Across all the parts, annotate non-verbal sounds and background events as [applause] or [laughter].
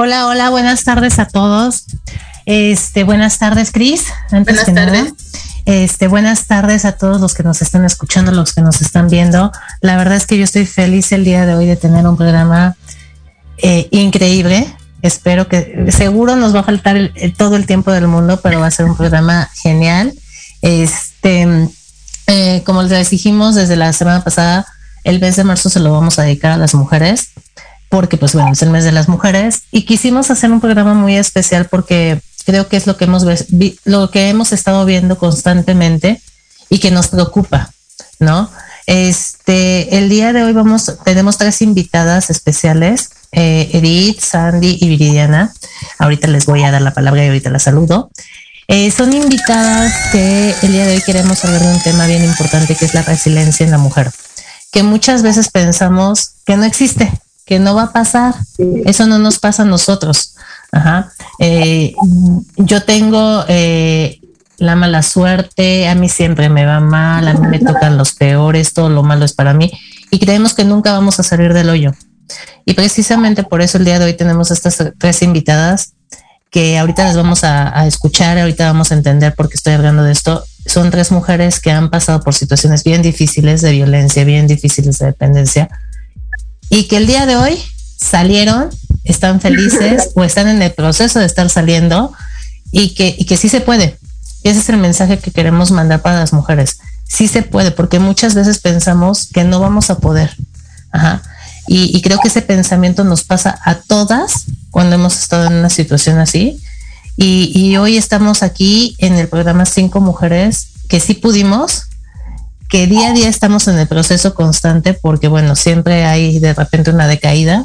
Hola, hola, buenas tardes a todos. Este, buenas tardes, Cris. Buenas tardes. este, buenas tardes a todos los que nos están escuchando, los que nos están viendo. La verdad es que yo estoy feliz el día de hoy de tener un programa eh, increíble. Espero que, seguro nos va a faltar todo el tiempo del mundo, pero va a ser un programa genial. Este, eh, como les dijimos desde la semana pasada, el mes de marzo se lo vamos a dedicar a las mujeres porque pues bueno, es el mes de las mujeres y quisimos hacer un programa muy especial porque creo que es lo que hemos lo que hemos estado viendo constantemente y que nos preocupa, ¿no? Este, el día de hoy vamos, tenemos tres invitadas especiales, eh, Edith, Sandy y Viridiana. Ahorita les voy a dar la palabra y ahorita la saludo. Eh, son invitadas que el día de hoy queremos hablar de un tema bien importante que es la resiliencia en la mujer, que muchas veces pensamos que no existe, que no va a pasar. Eso no nos pasa a nosotros. Ajá. Eh, yo tengo eh, la mala suerte, a mí siempre me va mal, a mí me tocan los peores, todo lo malo es para mí y creemos que nunca vamos a salir del hoyo. Y precisamente por eso el día de hoy tenemos estas tres invitadas que ahorita les vamos a, escuchar, ahorita vamos a entender por qué estoy hablando de esto. Son tres mujeres que han pasado por situaciones bien difíciles de violencia, bien difíciles de dependencia, y que el día de hoy salieron, están felices [laughs] o están en el proceso de estar saliendo y que, y que sí se puede. Ese es el mensaje que queremos mandar para las mujeres. Sí se puede, porque muchas veces pensamos que no vamos a poder. Ajá. Y, creo que ese pensamiento nos pasa a todas cuando hemos estado en una situación así. Y, hoy estamos aquí en el programa Cinco Mujeres que sí pudimos, que día a día estamos en el proceso constante porque, bueno, siempre hay de repente una decaída,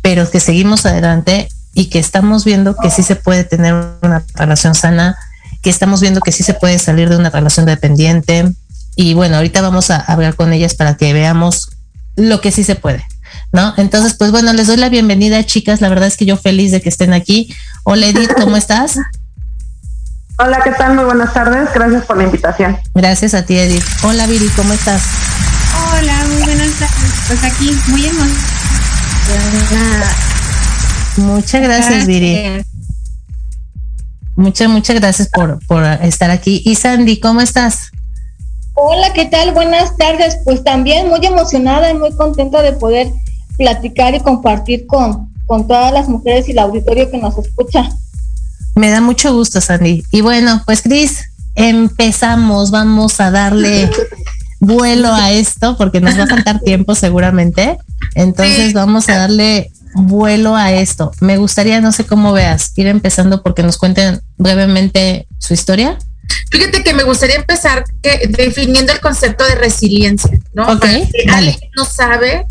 pero que seguimos adelante y que estamos viendo que sí se puede tener una relación sana, que estamos viendo que sí se puede salir de una relación dependiente. Y bueno, ahorita vamos a hablar con ellas para que veamos lo que sí se puede. ¿no? Entonces, pues bueno, les doy la bienvenida, chicas. La verdad es que yo feliz de que estén aquí. Hola Edith, ¿cómo estás? [laughs] Hola, ¿qué tal? Muy buenas tardes. Gracias por la invitación. Gracias a ti, Edith. Hola, Viri, ¿cómo estás? Hola, muy buenas tardes. Pues aquí, muy emocionada. Muchas gracias, Viri. Muchas, muchas gracias por, por estar aquí. Y Sandy, ¿cómo estás? Hola, ¿qué tal? Buenas tardes. Pues también muy emocionada y muy contenta de poder platicar y compartir con, con todas las mujeres y el auditorio que nos escucha. Me da mucho gusto, Sandy. Y bueno, pues Cris, empezamos, vamos a darle vuelo a esto porque nos va a faltar tiempo seguramente. Entonces vamos a darle vuelo a esto. Me gustaría, no sé cómo veas, ir empezando porque nos cuenten brevemente su historia. Fíjate que me gustaría empezar definiendo el concepto de resiliencia, ¿no? Ok, Alguien no sabe,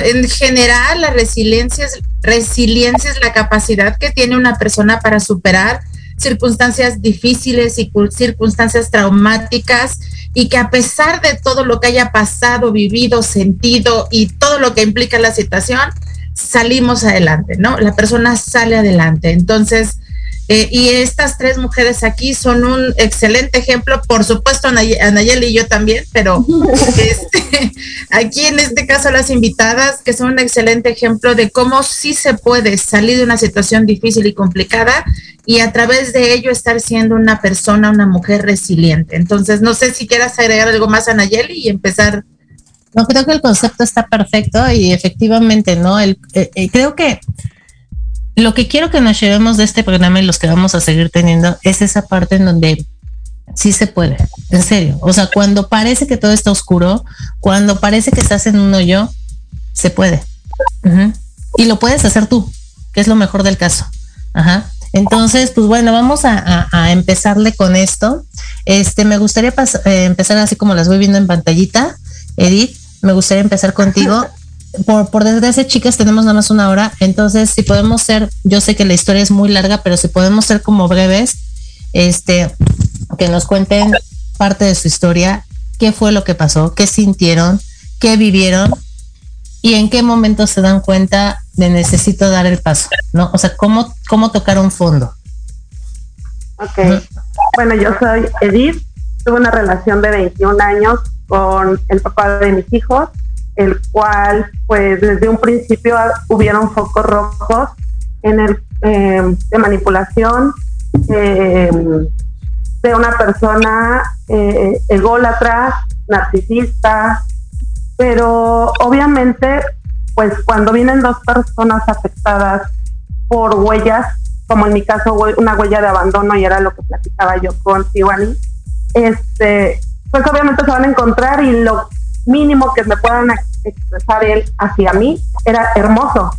en general la resiliencia es, resiliencia es la capacidad que tiene una persona para superar circunstancias difíciles y circunstancias traumáticas y que a pesar de todo lo que haya pasado, vivido, sentido y todo lo que implica la situación, salimos adelante, ¿no? La persona sale adelante. Entonces, eh, y estas tres mujeres aquí son un excelente ejemplo, por supuesto Anayeli y yo también, pero [laughs] este, [laughs] aquí en este caso las invitadas, que son un excelente ejemplo de cómo sí se puede salir de una situación difícil y complicada y a través de ello estar siendo una persona, una mujer resiliente. Entonces, no sé si quieras agregar algo más, Anayeli, y empezar. No, creo que el concepto está perfecto y efectivamente, ¿no? El, eh, eh, creo que lo que quiero que nos llevemos de este programa y los que vamos a seguir teniendo es esa parte en donde sí se puede, en serio. O sea, cuando parece que todo está oscuro, cuando parece que estás en un hoyo, se puede. Y lo puedes hacer tú, que es lo mejor del caso. Ajá. Entonces, pues bueno, vamos a, empezarle con esto. Este, me gustaría eh, empezar así como las voy viendo en pantallita. Edith, me gustaría empezar contigo [laughs] por, por desgracia, chicas, tenemos nada más una hora. Entonces, si podemos ser, yo sé que la historia es muy larga, pero si podemos ser como breves, este, que nos cuenten parte de su historia, qué fue lo que pasó, qué sintieron, qué vivieron y en qué momento se dan cuenta de necesito dar el paso, ¿no? O sea, cómo, cómo tocar un fondo. Ok. Bueno, yo soy Edith, tuve una relación de 21 años con el papá de mis hijos el cual pues desde un principio hubieron focos rojos en el em, de manipulación em, de una persona eh, ególatra, narcisista, pero obviamente pues cuando vienen dos personas afectadas por huellas, como en mi caso una huella de abandono y era lo que platicaba yo con Tiwani, este, pues obviamente se van a encontrar y lo mínimo que me puedan expresar él hacia mí era hermoso.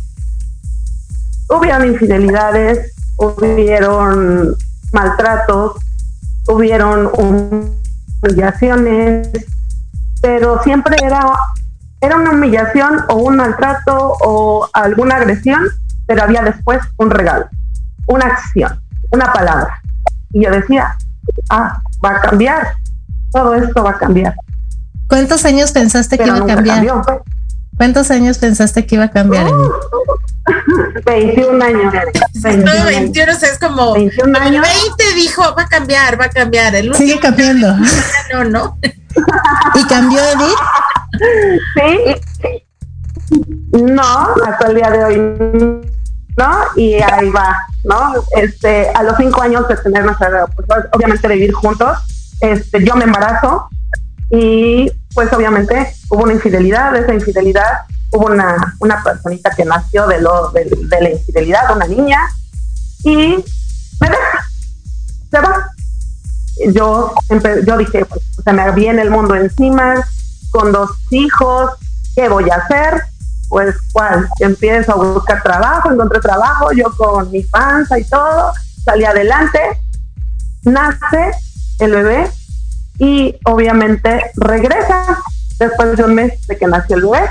Hubieron infidelidades, hubieron maltratos, hubieron humillaciones, pero siempre era, era una humillación o un maltrato o alguna agresión, pero había después un regalo, una acción, una palabra. Y yo decía, ah, va a cambiar, todo esto va a cambiar. ¿Cuántos años pensaste que iba a cambiar? Pues. ¿Cuántos años pensaste que iba a cambiar? [laughs] 21 años. 21, no, 21 es como 21 años. 20 dijo, va a cambiar, va a cambiar. El Sigue cambiando. No, no. ¿Y cambió Edith? [laughs] Sí. No, hasta el día de hoy no. Y ahí va, ¿no? Este, a los cinco años de tener nuestra, pues, obviamente de vivir juntos, este, yo me embarazo y pues obviamente hubo una infidelidad, de esa infidelidad hubo una, una personita que nació de, lo, de, la infidelidad, una niña, y me deja, se va. Yo, yo dije, pues se me viene el mundo encima, con dos hijos, ¿qué voy a hacer? Pues, ¿cuál? Empiezo a buscar trabajo, encontré trabajo, yo con mi panza y todo, salí adelante, nace el bebé y obviamente regresa después de un mes de que nació el bebé.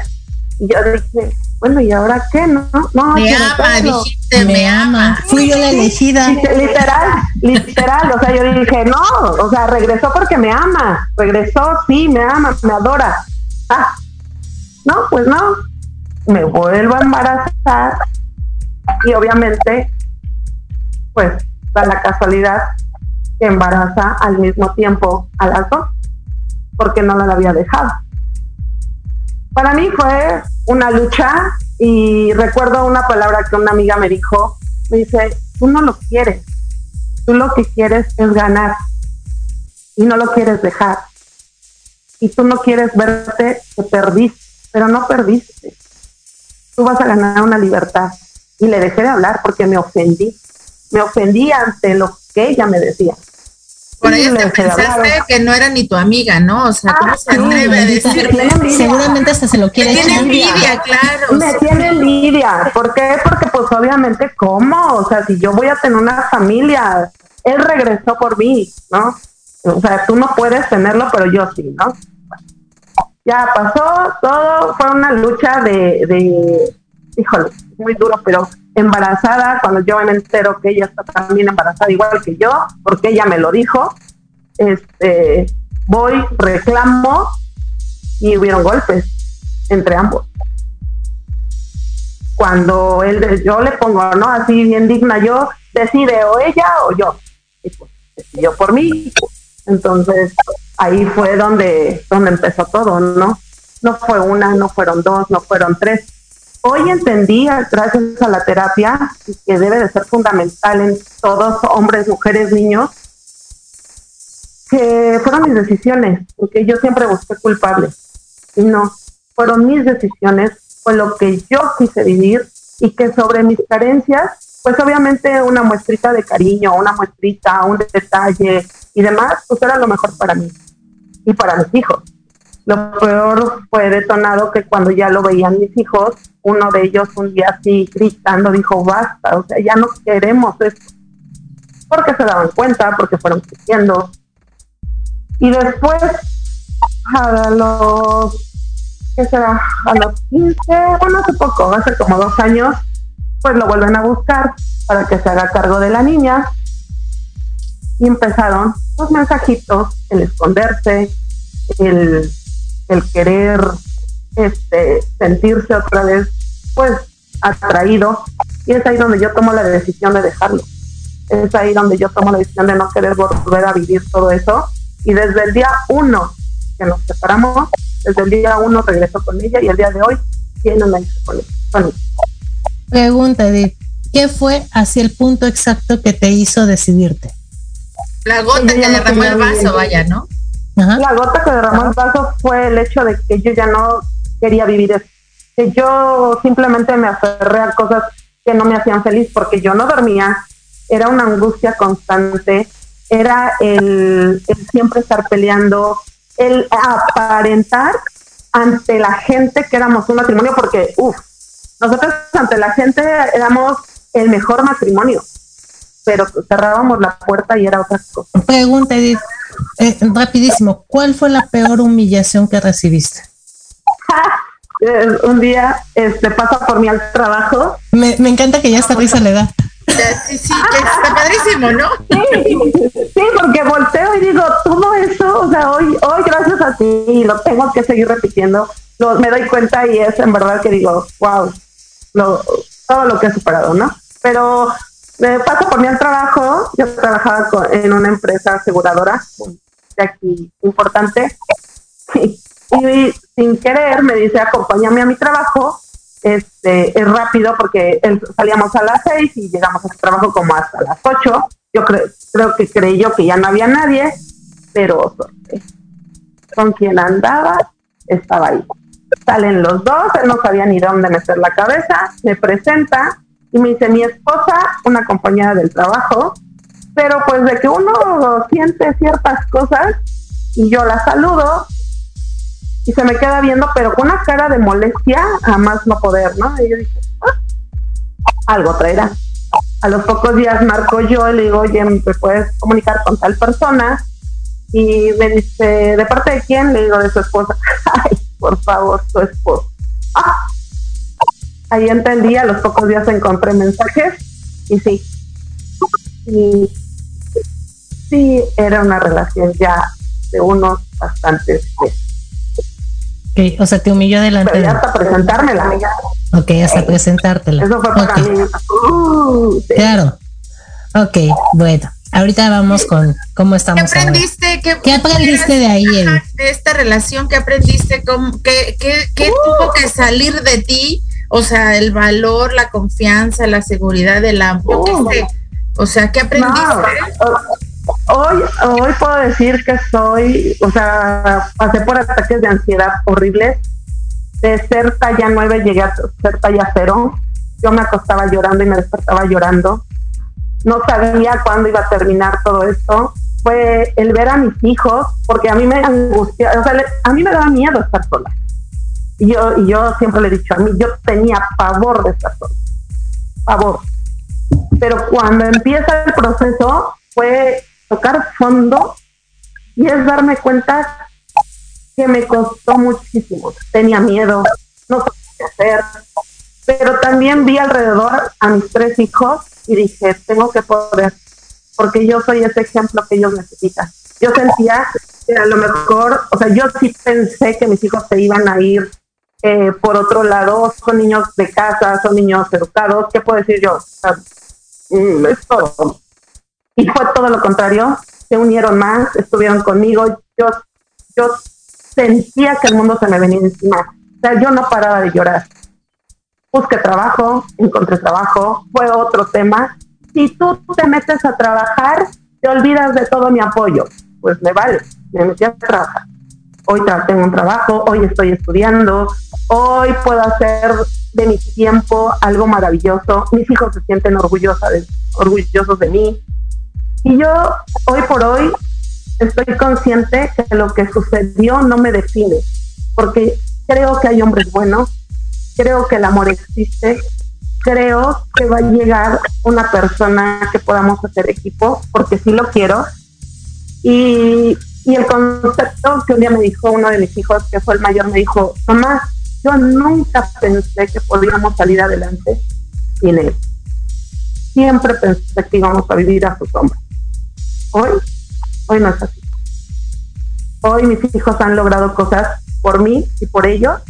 Y yo dije, bueno, ¿y ahora qué? No, no, me ama, dijiste, me, ama. Fui yo la elegida. Literal, literal, o sea, yo dije, no, o sea, regresó porque me ama, regresó, sí, me ama, me adora. Ah, no, pues no, me vuelvo a embarazar y obviamente, pues, da la casualidad embaraza al mismo tiempo a las dos, porque no la había dejado. Para mí fue una lucha y recuerdo una palabra que una amiga me dijo, me dice, tú no lo quieres, tú lo que quieres es ganar y no lo quieres dejar. Y tú no quieres verte que perdiste, pero no perdiste. Tú vas a ganar una libertad. Y le dejé de hablar porque me ofendí. Me ofendí ante lo que ella me decía. Por ahí te pensaste que no era ni tu amiga, ¿no? O sea, ¿cómo ah, se atreve a decirle? Seguramente hasta se lo quiere Me tiene envidia, claro. Me tiene envidia. ¿Por qué? Porque pues obviamente, ¿cómo? O sea, si yo voy a tener una familia, él regresó por mí, ¿no? O sea, tú no puedes tenerlo, pero yo sí, ¿no? Ya pasó, todo fue una lucha de, de híjole, muy duro, pero embarazada, cuando yo me entero que ella está también embarazada igual que yo, porque ella me lo dijo, este, voy, reclamo y hubieron golpes entre ambos. Cuando él, yo le pongo, ¿no? Así bien digna, yo decide o ella o yo. Y pues decidió por mí. Entonces ahí fue donde, donde empezó todo, ¿no? No fue una, no fueron dos, no fueron tres, Hoy entendí, gracias a la terapia, que debe de ser fundamental en todos, hombres, mujeres, niños, que fueron mis decisiones, porque yo siempre busqué culpables. Y no, fueron mis decisiones, fue lo que yo quise vivir y que sobre mis carencias, pues obviamente una muestrita de cariño, una muestrita, un detalle y demás, pues era lo mejor para mí y para mis hijos. Lo peor fue detonado que cuando ya lo veían mis hijos, uno de ellos un día así gritando dijo, basta, o sea, ya no queremos esto. Porque se daban cuenta, porque fueron creciendo. Y después, a los, ¿qué será? A los 15, bueno, hace poco, hace como dos años, pues lo vuelven a buscar para que se haga cargo de la niña. Y empezaron los mensajitos, el esconderse, el el querer este, sentirse otra vez, pues, atraído. Y es ahí donde yo tomo la decisión de dejarlo. Es ahí donde yo tomo la decisión de no querer volver a vivir todo eso. Y desde el día uno que nos separamos, desde el día uno regreso con ella y el día de hoy tiene una hija con ella. Pregunta, Edith, ¿qué fue hacia el punto exacto que te hizo decidirte? La gota que derramó el vaso, vaya, ¿no? La gota que derramó el vaso fue el hecho de que yo ya no quería vivir eso. Que yo simplemente me aferré a cosas que no me hacían feliz porque yo no dormía, era una angustia constante, era el, siempre estar peleando, el aparentar ante la gente que éramos un matrimonio, porque, uff, nosotros ante la gente éramos el mejor matrimonio, pero cerrábamos la puerta y era otra cosa. Pregunta, Edith, eh, rapidísimo, ¿cuál fue la peor humillación que recibiste? [laughs] un día este, pasa por mí al trabajo. Me, me encanta que ya esta risa le da. Sí, sí, está padrísimo, ¿no? Sí, porque volteo y digo, todo eso, o sea, hoy, hoy gracias a ti, lo tengo que seguir repitiendo, lo, me doy cuenta y es en verdad que digo, wow, lo, todo lo que he superado, ¿no? Pero me pasa por mí al trabajo, yo trabajaba en una empresa aseguradora de aquí importante y, sin querer me dice, acompáñame a mi trabajo este, es rápido porque salíamos a las seis y llegamos a su trabajo como hasta las ocho. Yo creo que creyó que ya no había nadie, pero con quien andaba estaba ahí. Salen los dos, él no sabía ni dónde meter la cabeza, me presenta y me dice mi esposa, una compañera del trabajo, pero pues de que uno siente ciertas cosas y yo la saludo y se me queda viendo, pero con una cara de molestia, a más no poder, ¿no? Y yo dije, ah, algo traerá. A los pocos días marco yo y le digo, oye, ¿me puedes comunicar con tal persona? Y me dice, ¿de parte de quién? Le digo, de su esposa. [laughs] Ay, por favor, su esposa. Ah. Ahí entendí, a los pocos días encontré mensajes y sí. Y sí, era una relación ya de unos bastantes meses o sea, te humilló delante Pero ya hasta presentármela. Ok, hasta presentártela. Eso fue para mí. Uh, claro. Ok, bueno. Ahorita vamos con cómo estamos. ¿Qué aprendiste? ¿Qué, aprendiste de ahí, De esta relación, ¿qué aprendiste? ¿Cómo, ¿Qué, qué, qué uh. tuvo que salir de ti? O sea, el valor, la confianza, la seguridad, del amor. Uh. O sea, ¿qué aprendiste? Hoy, hoy puedo decir que soy, o sea, pasé por ataques de ansiedad horribles. De ser talla 9 llegué a ser talla 0. Yo me acostaba llorando y me despertaba llorando. No sabía cuándo iba a terminar todo esto. Fue el ver a mis hijos, porque a mí me angustia, o sea, a mí me daba miedo estar sola. Y yo, y yo siempre le he dicho a mí, yo tenía pavor de estar sola. Pavor. Pero cuando empieza el proceso, fue tocar fondo y es darme cuenta que me costó muchísimo. Tenía miedo, no sabía qué hacer, pero también vi alrededor a mis tres hijos y dije, tengo que poder, porque yo soy ese ejemplo que ellos necesitan. Yo sentía que a lo mejor, o sea, yo sí pensé que mis hijos se iban a ir eh, por otro lado, son niños de casa, son niños educados, ¿qué puedo decir yo? Mm, es todo y fue todo lo contrario, se unieron más, estuvieron conmigo, yo, yo sentía que el mundo se me venía encima, o sea, yo no paraba de llorar. Busqué trabajo, encontré trabajo, fue otro tema. Si tú te metes a trabajar, te olvidas de todo mi apoyo. Pues me vale, me metí a trabajar. Hoy tengo un trabajo, hoy estoy estudiando, hoy puedo hacer de mi tiempo algo maravilloso. Mis hijos se sienten orgullosos de, orgullosos de mí. Y yo hoy por hoy estoy consciente que lo que sucedió no me define, porque creo que hay hombres buenos, creo que el amor existe, creo que va a llegar una persona que podamos hacer equipo, porque sí lo quiero. Y, y el concepto que un día me dijo uno de mis hijos, que fue el mayor, me dijo, mamá, yo nunca pensé que podíamos salir adelante sin él. Siempre pensé que íbamos a vivir a su sombra. Hoy, hoy no es así. Hoy mis hijos han logrado cosas por mí y por ellos.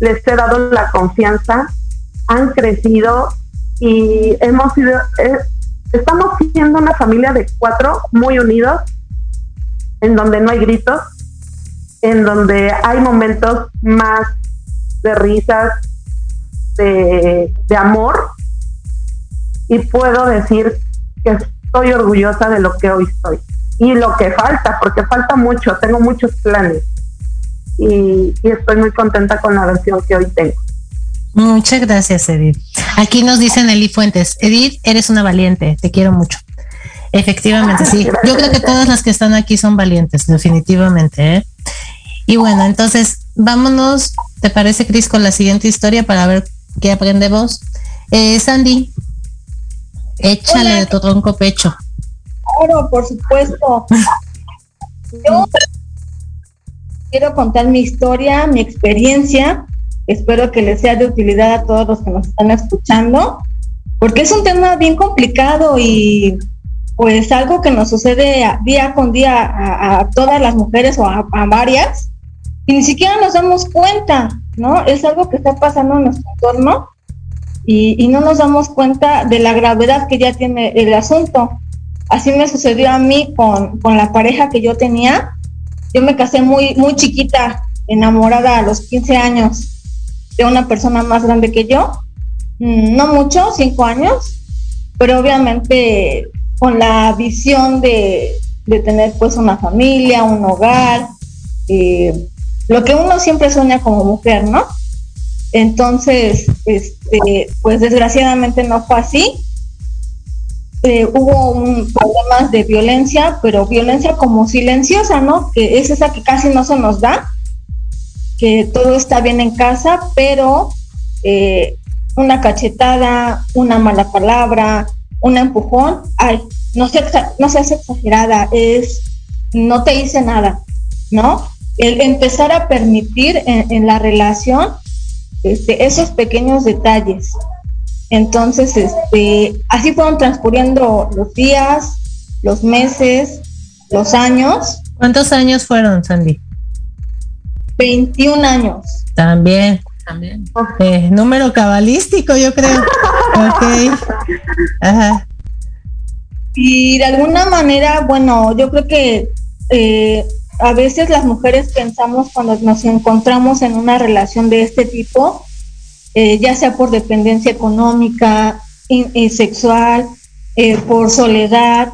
Les he dado la confianza, han crecido y hemos sido, eh, estamos siendo una familia de cuatro muy unidos, en donde no hay gritos, en donde hay momentos más de risas, de, de amor. Y puedo decir que estoy orgullosa de lo que hoy soy. Y lo que falta, porque falta mucho, tengo muchos planes. Y, estoy muy contenta con la versión que hoy tengo. Muchas gracias, Edith. Aquí nos dicen Eli Fuentes, Edith, eres una valiente, te quiero mucho. Efectivamente, sí. [laughs] Yo creo que todas las que están aquí son valientes, definitivamente. ¿eh? Y bueno, entonces vámonos, ¿te parece, Cris, con la siguiente historia para ver qué aprendemos? Eh, Sandy, Échale de tu tronco pecho. Claro, por supuesto. [laughs] Yo quiero contar mi historia, mi experiencia. Espero que les sea de utilidad a todos los que nos están escuchando, porque es un tema bien complicado y pues algo que nos sucede día con día a, todas las mujeres o a, varias y ni siquiera nos damos cuenta, ¿no? Es algo que está pasando en nuestro entorno y, no nos damos cuenta de la gravedad que ya tiene el asunto. Así me sucedió a mí con, con la pareja que yo tenía yo me casé muy, muy chiquita, enamorada a los 15 años de una persona más grande que yo. Mm, no mucho, cinco años, pero obviamente con la visión de, tener pues una familia, un hogar, eh, lo que uno siempre sueña como mujer, ¿no? Entonces, este, pues desgraciadamente no fue así eh, hubo un, problemas de violencia, pero violencia como silenciosa, ¿no? Que es esa que casi no se nos da, que todo está bien en casa, pero eh, una cachetada, una mala palabra, un empujón, ay, no, se, no seas exagerada, es, no te hice nada, ¿no? El empezar a permitir en, la relación este, esos pequeños detalles, entonces, este, así fueron transcurriendo los días, los meses, los años. ¿Cuántos años fueron, Sandy? 21 años. También. También. Eh, número cabalístico, yo creo. ok. Ajá. Y de alguna manera, bueno, yo creo que eh, a veces las mujeres pensamos cuando nos encontramos en una relación de este tipo, eh, ya sea por dependencia económica, y sexual, eh, por soledad,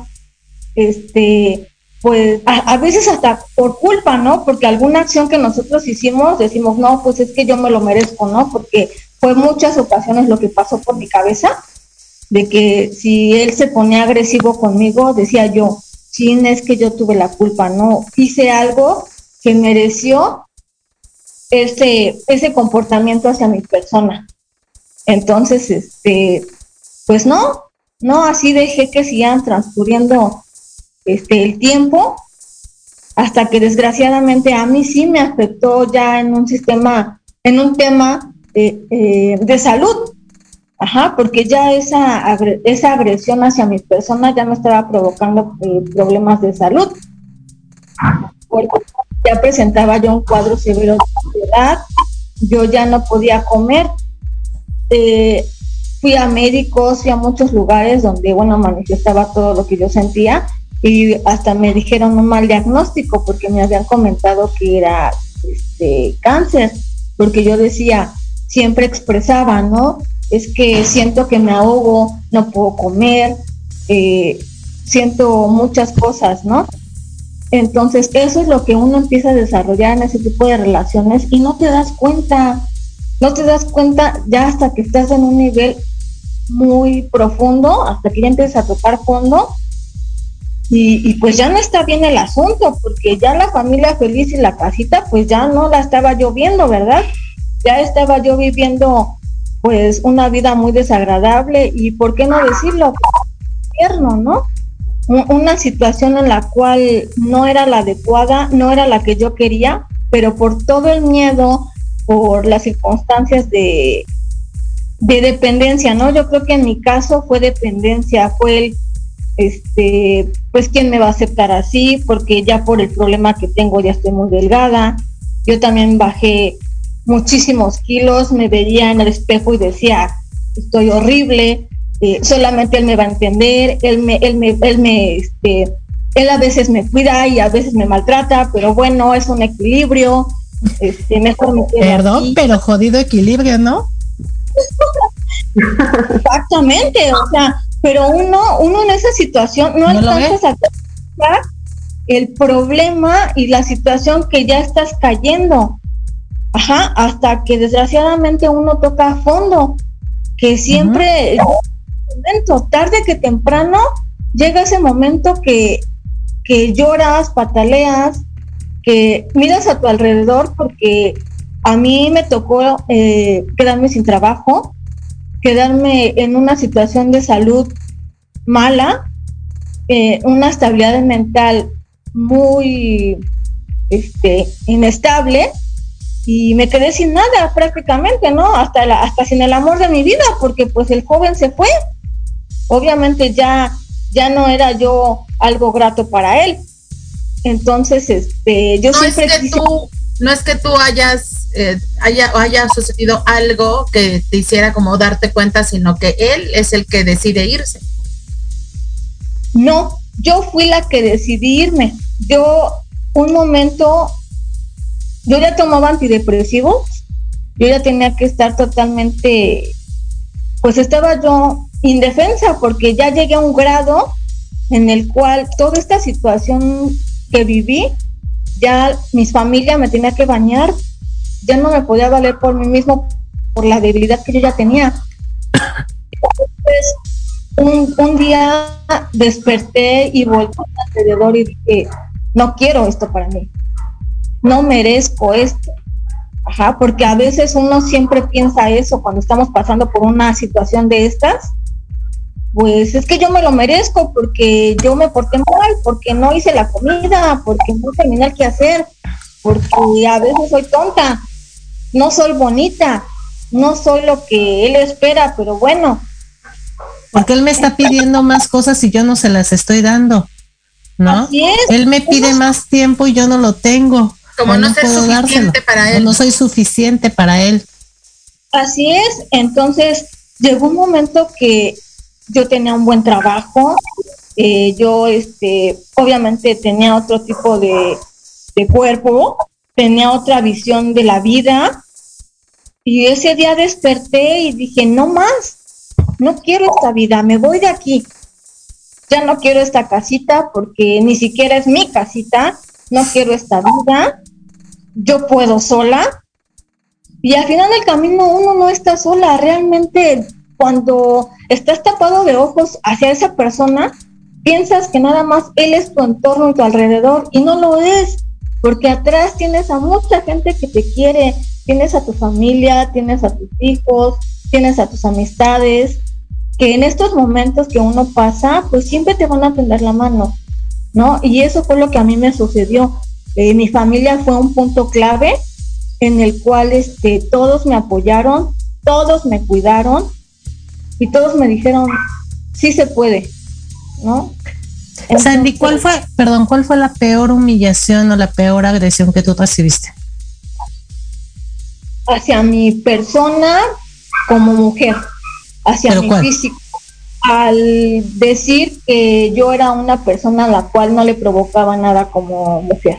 este, pues a, veces hasta por culpa, ¿no? Porque alguna acción que nosotros hicimos, decimos, no, pues es que yo me lo merezco, ¿no? Porque fue muchas ocasiones lo que pasó por mi cabeza, de que si él se ponía agresivo conmigo, decía yo, sí, es que yo tuve la culpa, ¿no? Hice algo que mereció ese, ese comportamiento hacia mi persona. Entonces, este, pues no, no, así dejé que sigan transcurriendo este, el tiempo hasta que desgraciadamente a mí sí me afectó ya en un sistema, en un tema de, eh, de salud. Ajá, porque ya esa, esa agresión hacia mi persona ya me estaba provocando eh, problemas de salud ya presentaba yo un cuadro severo de ansiedad, yo ya no podía comer. Eh, fui a médicos, fui a muchos lugares donde, bueno, manifestaba todo lo que yo sentía y hasta me dijeron un mal diagnóstico porque me habían comentado que era este, cáncer, porque yo decía, siempre expresaba, ¿no? Es que siento que me ahogo, no puedo comer, eh, siento muchas cosas, ¿no? Entonces, eso es lo que uno empieza a desarrollar en ese tipo de relaciones y no te das cuenta, no te das cuenta ya hasta que estás en un nivel muy profundo, hasta que ya empiezas a tocar fondo y, pues ya no está bien el asunto, porque ya la familia feliz y la casita, pues ya no la estaba yo viendo, ¿verdad? Ya estaba yo viviendo pues una vida muy desagradable y, ¿por qué no decirlo? Tierno, ¿no? una situación en la cual no era la adecuada, no era la que yo quería, pero por todo el miedo, por las circunstancias de, de dependencia, ¿no? Yo creo que en mi caso fue dependencia, fue el, este, pues quién me va a aceptar así, porque ya por el problema que tengo ya estoy muy delgada. Yo también bajé muchísimos kilos, me veía en el espejo y decía, estoy horrible, eh, solamente él me va a entender, él me, él me, él me, este, él a veces me cuida y a veces me maltrata, pero bueno, es un equilibrio, este, mejor me Perdón, pero jodido equilibrio, ¿no? Exactamente, o sea, pero uno, uno en esa situación no, ¿No alcanzas a el problema y la situación que ya estás cayendo. Ajá, hasta que desgraciadamente uno toca a fondo, que siempre, momento, tarde que temprano, llega ese momento que, que lloras, pataleas, que miras a tu alrededor porque a mí me tocó eh, quedarme sin trabajo, quedarme en una situación de salud mala, eh, una estabilidad mental muy este, inestable y me quedé sin nada prácticamente, ¿no? Hasta, hasta sin el amor de mi vida, porque pues el joven se fue. Obviamente ya, ya no era yo algo grato para él. Entonces, este, yo no siempre... Es que tú, no es que tú hayas, eh, haya, haya sucedido algo que te hiciera como darte cuenta, sino que él es el que decide irse. No, yo fui la que decidí irme. Yo, un momento, yo ya tomaba antidepresivos, yo ya tenía que estar totalmente, pues estaba yo indefensa porque ya llegué a un grado en el cual toda esta situación que viví, ya mi familia me tenía que bañar, ya no me podía valer por mí mismo por la debilidad que yo ya tenía. Entonces, un, un día desperté y volví alrededor y dije, no quiero esto para mí, no merezco esto. Ajá, porque a veces uno siempre piensa eso cuando estamos pasando por una situación de estas. Pues es que yo me lo merezco porque yo me porté mal, porque no hice la comida, porque no terminé el que hacer, porque a veces soy tonta, no soy bonita, no soy lo que él espera, pero bueno, porque él me está pidiendo más cosas y yo no se las estoy dando, ¿no? Él me pide más tiempo y yo no lo tengo. Como no, puedo suficiente para él. No soy suficiente para él. Así es, entonces llegó un momento que yo tenía un buen trabajo, eh, yo este, obviamente tenía otro tipo de, de cuerpo, tenía otra visión de la vida, y ese día desperté y dije, no más, no quiero esta vida, me voy de aquí. Ya no quiero esta casita porque ni siquiera es mi casita, no quiero esta vida, yo puedo sola. Y al final del camino uno no está sola, realmente cuando estás tapado de ojos hacia esa persona, piensas que nada más él es tu entorno, tu alrededor, y no lo es, porque atrás tienes a mucha gente que te quiere, tienes a tu familia, tienes a tus hijos, tienes a tus amistades, que en estos momentos que uno pasa, pues siempre te van a tender la mano, ¿no? Y eso fue lo que a mí me sucedió. Eh, mi familia fue un punto clave en el cual este, todos me apoyaron, todos me cuidaron y todos me dijeron, sí se puede, ¿no? Sandy, ¿cuál fue, perdón, cuál fue la peor humillación o la peor agresión que tú recibiste? Hacia mi persona como mujer hacia mi físico al decir que yo era una persona a la cual no le provocaba nada como mujer.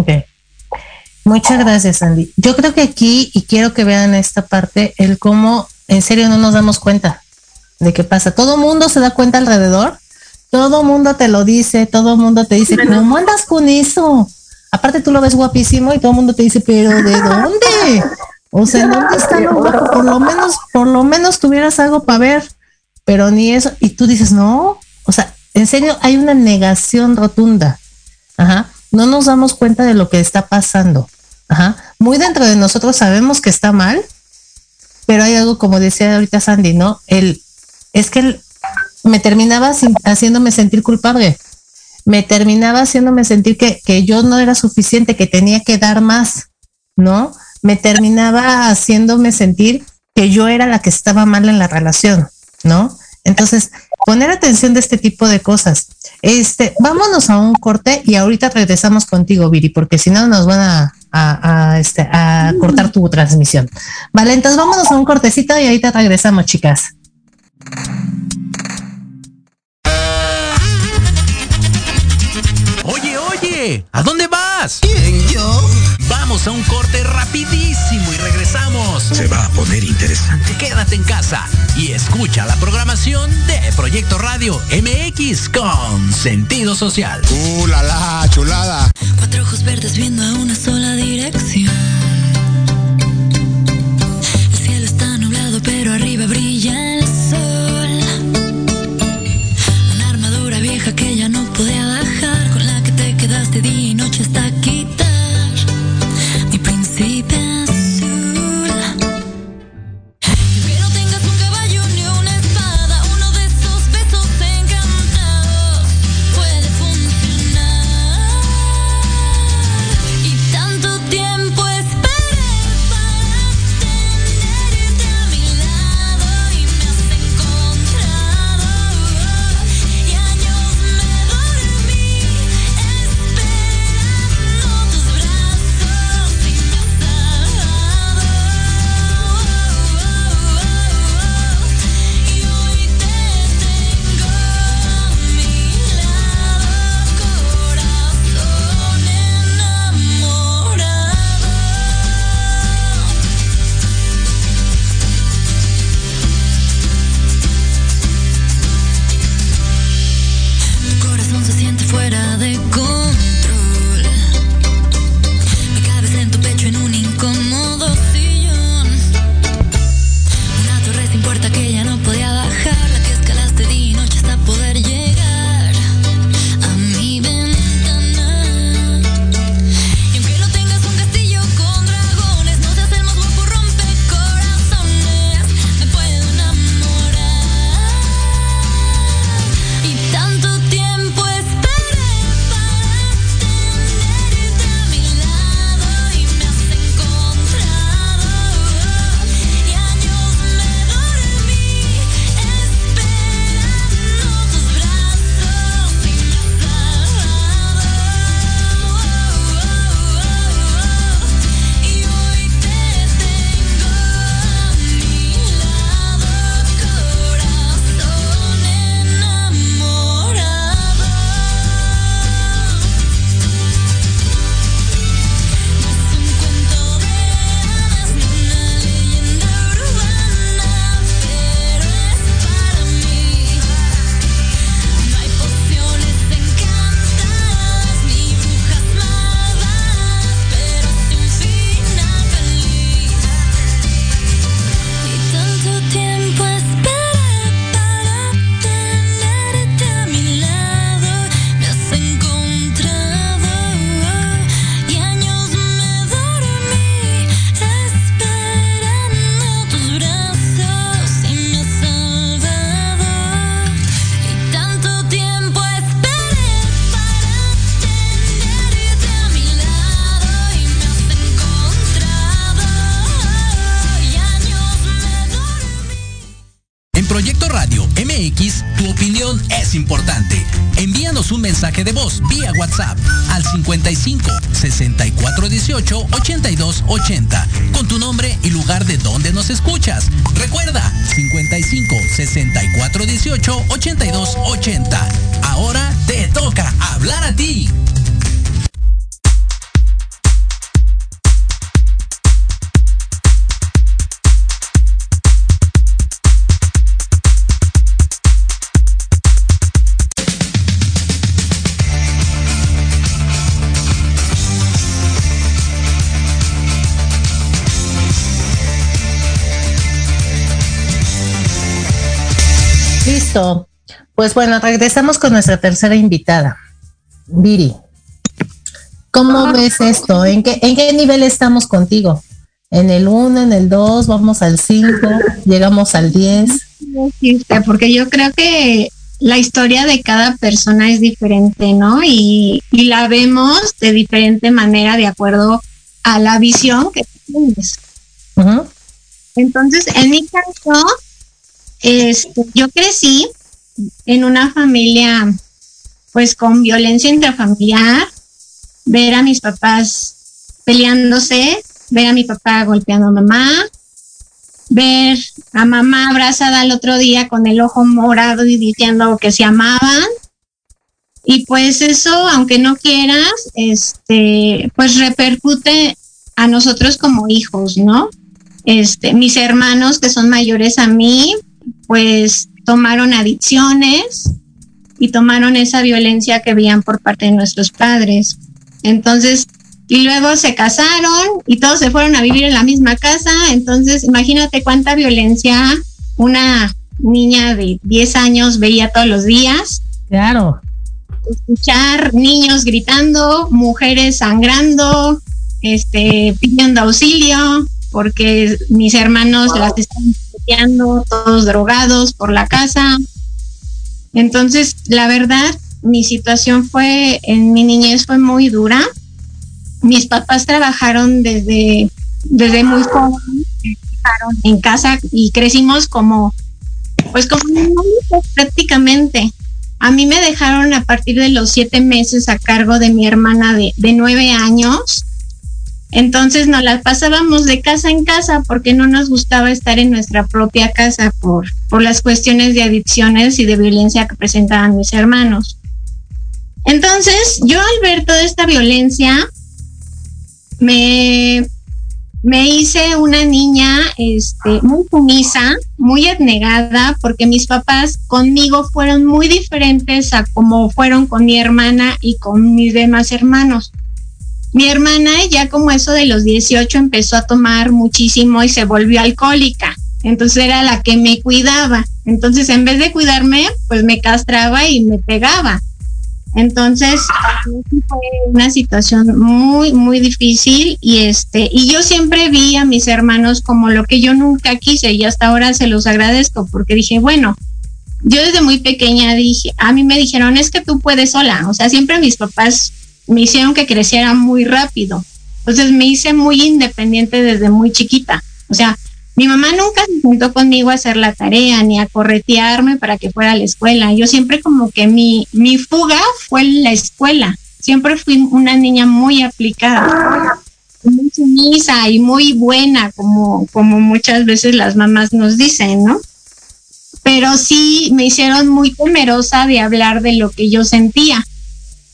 Ok. Muchas gracias, Andy. Yo creo que aquí, y quiero que vean esta parte, el cómo en serio no nos damos cuenta de qué pasa. Todo mundo se da cuenta alrededor, todo mundo te lo dice, todo mundo te dice, ¿cómo andas con eso? Aparte tú lo ves guapísimo y todo el mundo te dice, pero ¿de [laughs] dónde? O sea, ¿dónde está lo Por lo menos, por lo menos tuvieras algo para ver, pero ni eso. Y tú dices, no, o sea, en serio, hay una negación rotunda. Ajá. No nos damos cuenta de lo que está pasando. Ajá. Muy dentro de nosotros sabemos que está mal, pero hay algo, como decía ahorita Sandy, ¿no? El, es que él me terminaba haciéndome sentir culpable. Me terminaba haciéndome sentir que, que yo no era suficiente, que tenía que dar más, ¿no? me terminaba haciéndome sentir que yo era la que estaba mal en la relación, ¿no? Entonces, poner atención de este tipo de cosas. Este, vámonos a un corte y ahorita regresamos contigo, Viri, porque si no nos van a, a, este, a cortar tu transmisión. Vale, entonces vámonos a un cortecito y ahorita regresamos, chicas. Oye, oye, ¿a dónde vas? ¿Quién, yo? Vamos a un corte rapidísimo y regresamos. Se va a poner interesante. Quédate en casa y escucha la programación de Proyecto Radio MX con sentido social. ¡Uh, la, la chulada! Cuatro ojos verdes viendo a una sola dirección. 80 Pues bueno, regresamos con nuestra tercera invitada, Viri. ¿Cómo ves esto? ¿En qué, ¿En qué nivel estamos contigo? ¿En el 1, en el 2, vamos al 5, llegamos al 10? Porque yo creo que la historia de cada persona es diferente, ¿no? Y, y la vemos de diferente manera de acuerdo a la visión que tienes. Entonces, en mi caso, este, yo crecí en una familia pues con violencia intrafamiliar, ver a mis papás peleándose, ver a mi papá golpeando a mamá, ver a mamá abrazada al otro día con el ojo morado y diciendo que se amaban. Y pues eso, aunque no quieras, este, pues repercute a nosotros como hijos, ¿no? Este, mis hermanos que son mayores a mí, pues tomaron adicciones y tomaron esa violencia que veían por parte de nuestros padres. Entonces, y luego se casaron y todos se fueron a vivir en la misma casa. Entonces, imagínate cuánta violencia una niña de 10 años veía todos los días. Claro. Escuchar niños gritando, mujeres sangrando, este, pidiendo auxilio, porque mis hermanos las están todos drogados por la casa. Entonces, la verdad, mi situación fue, en mi niñez fue muy dura. Mis papás trabajaron desde, desde muy joven en casa y crecimos como, pues como prácticamente. A mí me dejaron a partir de los siete meses a cargo de mi hermana de, de nueve años entonces nos las pasábamos de casa en casa porque no nos gustaba estar en nuestra propia casa por, por las cuestiones de adicciones y de violencia que presentaban mis hermanos. Entonces, yo al ver toda esta violencia, me, me hice una niña este, muy sumisa, muy abnegada, porque mis papás conmigo fueron muy diferentes a como fueron con mi hermana y con mis demás hermanos. Mi hermana ya como eso de los 18 empezó a tomar muchísimo y se volvió alcohólica. Entonces era la que me cuidaba. Entonces en vez de cuidarme, pues me castraba y me pegaba. Entonces fue una situación muy muy difícil y este y yo siempre vi a mis hermanos como lo que yo nunca quise y hasta ahora se los agradezco porque dije, bueno, yo desde muy pequeña dije, a mí me dijeron, es que tú puedes sola, o sea, siempre mis papás me hicieron que creciera muy rápido. Entonces me hice muy independiente desde muy chiquita. O sea, mi mamá nunca se juntó conmigo a hacer la tarea ni a corretearme para que fuera a la escuela. Yo siempre como que mi, mi fuga fue la escuela. Siempre fui una niña muy aplicada, muy sumisa y muy buena, como, como muchas veces las mamás nos dicen, ¿no? Pero sí me hicieron muy temerosa de hablar de lo que yo sentía.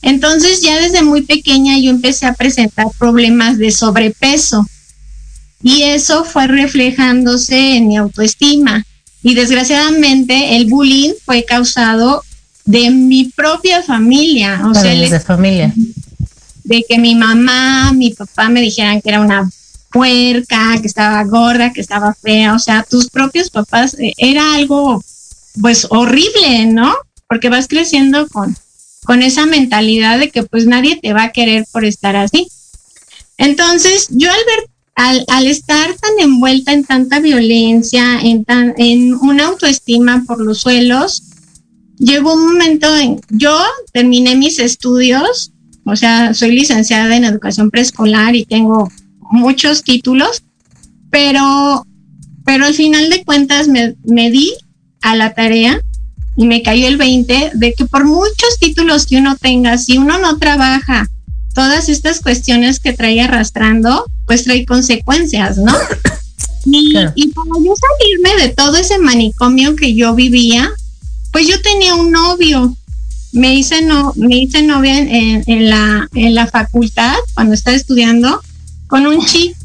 Entonces ya desde muy pequeña yo empecé a presentar problemas de sobrepeso y eso fue reflejándose en mi autoestima. Y desgraciadamente el bullying fue causado de mi propia familia. O sea, de familia. De que mi mamá, mi papá me dijeran que era una puerca, que estaba gorda, que estaba fea. O sea, tus propios papás eh, era algo pues horrible, ¿no? Porque vas creciendo con, con esa mentalidad de que pues nadie te va a querer por estar así. Entonces, yo al ver, al, al estar tan envuelta en tanta violencia, en, tan, en una autoestima por los suelos, llegó un momento en, yo terminé mis estudios, o sea, soy licenciada en educación preescolar y tengo muchos títulos, pero, pero al final de cuentas me, me di a la tarea y me cayó el 20 de que por muchos títulos que uno tenga, si uno no trabaja todas estas cuestiones que trae arrastrando, pues trae consecuencias, ¿no? [coughs] Y, y para yo salirme de todo ese manicomio que yo vivía, pues yo tenía un novio. Me hice no, me hice novia en, en la, en la facultad cuando estaba estudiando con un chico.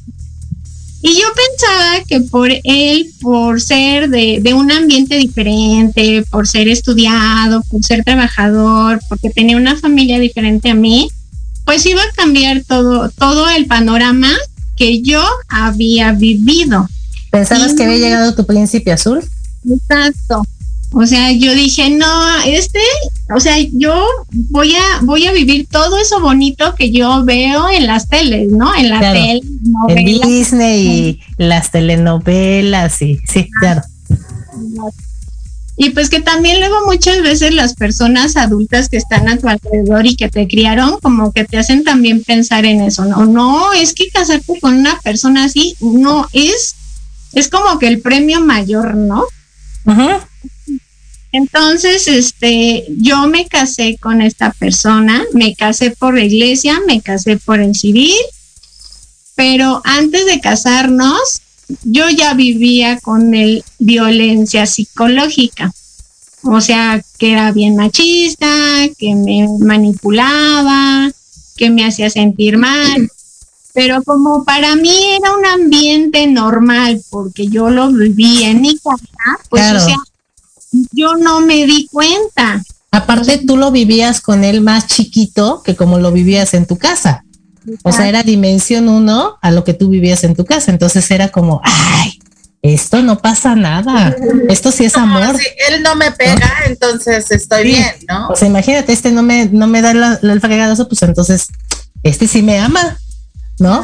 Y yo pensaba que por él, por ser de, de, un ambiente diferente, por ser estudiado, por ser trabajador, porque tenía una familia diferente a mí, pues iba a cambiar todo, todo el panorama que yo había vivido. ¿Pensabas que había llegado tu príncipe azul? Exacto. O sea, yo dije, no, este, o sea, yo voy a, voy a vivir todo eso bonito que yo veo en las teles, ¿no? En la tele. En Disney y las telenovelas y sí, claro. Y pues que también luego muchas veces las personas adultas que están a tu alrededor y que te criaron, como que te hacen también pensar en eso, ¿no? No, es que casarte con una persona así no es, es como que el premio mayor, ¿no? Ajá. Entonces, este, yo me casé con esta persona, me casé por la iglesia, me casé por el civil, pero antes de casarnos, yo ya vivía con él violencia psicológica. O sea, que era bien machista, que me manipulaba, que me hacía sentir mal. Pero como para mí era un ambiente normal, porque yo lo vivía en mi casa, pues o sea, yo no me di cuenta. Aparte, tú lo vivías con él más chiquito que como lo vivías en tu casa. O sea, era dimensión uno a lo que tú vivías en tu casa. Entonces era como, ay, esto no pasa nada. Esto sí es amor. si él no me pega, entonces estoy bien, ¿no? O sea, imagínate, este no me, no me da la, el fregadazo, pues entonces, este sí me ama, ¿no?